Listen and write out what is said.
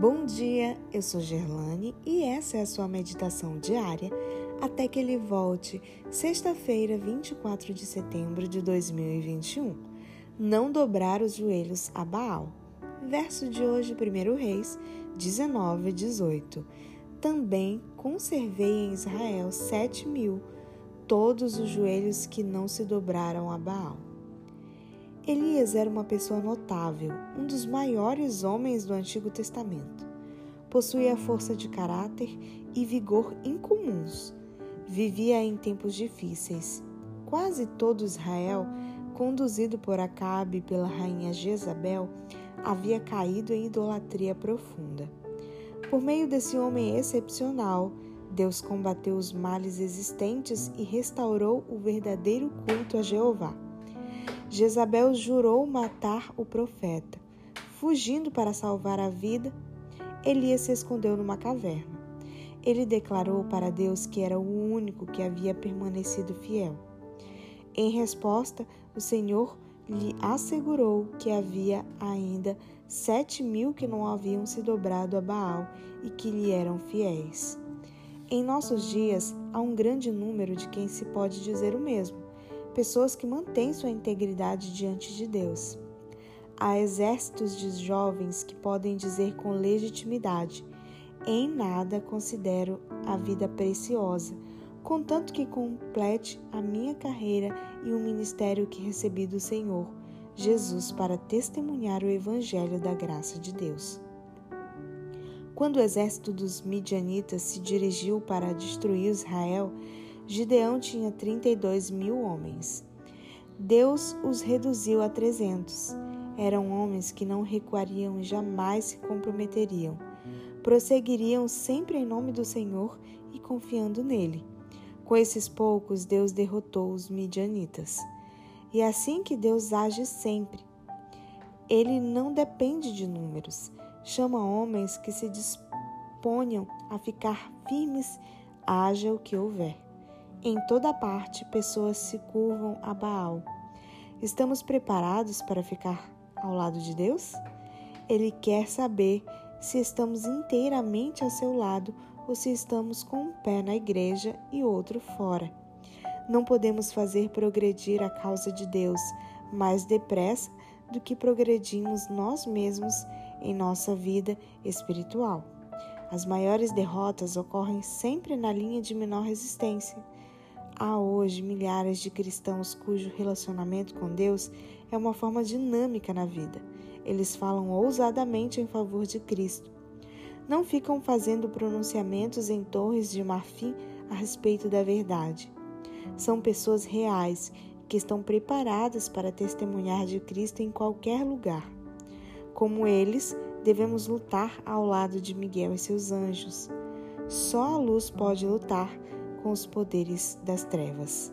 Bom dia, eu sou Gerlane e essa é a sua meditação diária até que ele volte, sexta-feira, 24 de setembro de 2021. Não dobrar os joelhos a Baal. Verso de hoje, 1 Reis 19, 18. Também conservei em Israel sete mil, todos os joelhos que não se dobraram a Baal. Elias era uma pessoa notável, um dos maiores homens do Antigo Testamento. Possuía força de caráter e vigor incomuns. Vivia em tempos difíceis. Quase todo Israel, conduzido por Acabe e pela rainha Jezabel, havia caído em idolatria profunda. Por meio desse homem excepcional, Deus combateu os males existentes e restaurou o verdadeiro culto a Jeová. Jezabel jurou matar o profeta. Fugindo para salvar a vida, Elias se escondeu numa caverna. Ele declarou para Deus que era o único que havia permanecido fiel. Em resposta, o Senhor lhe assegurou que havia ainda sete mil que não haviam se dobrado a Baal e que lhe eram fiéis. Em nossos dias, há um grande número de quem se pode dizer o mesmo pessoas que mantêm sua integridade diante de Deus. Há exércitos de jovens que podem dizer com legitimidade: em nada considero a vida preciosa, contanto que complete a minha carreira e o ministério que recebi do Senhor, Jesus, para testemunhar o Evangelho da graça de Deus. Quando o exército dos midianitas se dirigiu para destruir Israel, Gideão tinha 32 mil homens. Deus os reduziu a 300. Eram homens que não recuariam e jamais se comprometeriam. Prosseguiriam sempre em nome do Senhor e confiando nele. Com esses poucos, Deus derrotou os midianitas. E é assim que Deus age sempre. Ele não depende de números. Chama homens que se disponham a ficar firmes, haja o que houver. Em toda parte, pessoas se curvam a Baal. Estamos preparados para ficar ao lado de Deus? Ele quer saber se estamos inteiramente ao seu lado ou se estamos com um pé na igreja e outro fora. Não podemos fazer progredir a causa de Deus mais depressa do que progredimos nós mesmos em nossa vida espiritual. As maiores derrotas ocorrem sempre na linha de menor resistência. Há hoje milhares de cristãos cujo relacionamento com Deus é uma forma dinâmica na vida. Eles falam ousadamente em favor de Cristo. Não ficam fazendo pronunciamentos em torres de marfim a respeito da verdade. São pessoas reais que estão preparadas para testemunhar de Cristo em qualquer lugar. Como eles, devemos lutar ao lado de Miguel e seus anjos. Só a luz pode lutar com os poderes das trevas.